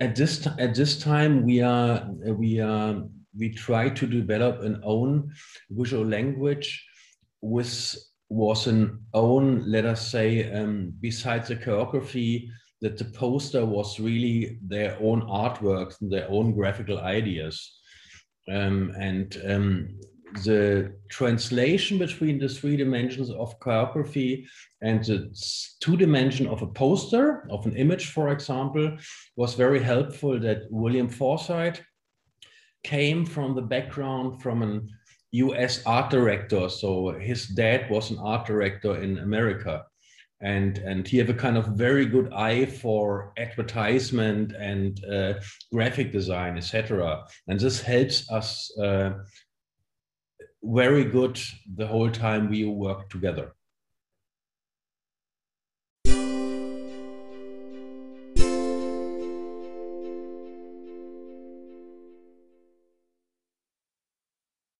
at this at this time we are we are we try to develop an own visual language with was an own let us say um, besides the choreography that the poster was really their own artworks and their own graphical ideas. Um, and um, the translation between the three dimensions of choreography and the two dimension of a poster of an image for example was very helpful that william forsythe came from the background from an us art director. So his dad was an art director in america. And and he have a kind of very good eye for advertisement and uh, graphic design etc and this helps us uh, very good the whole time we work together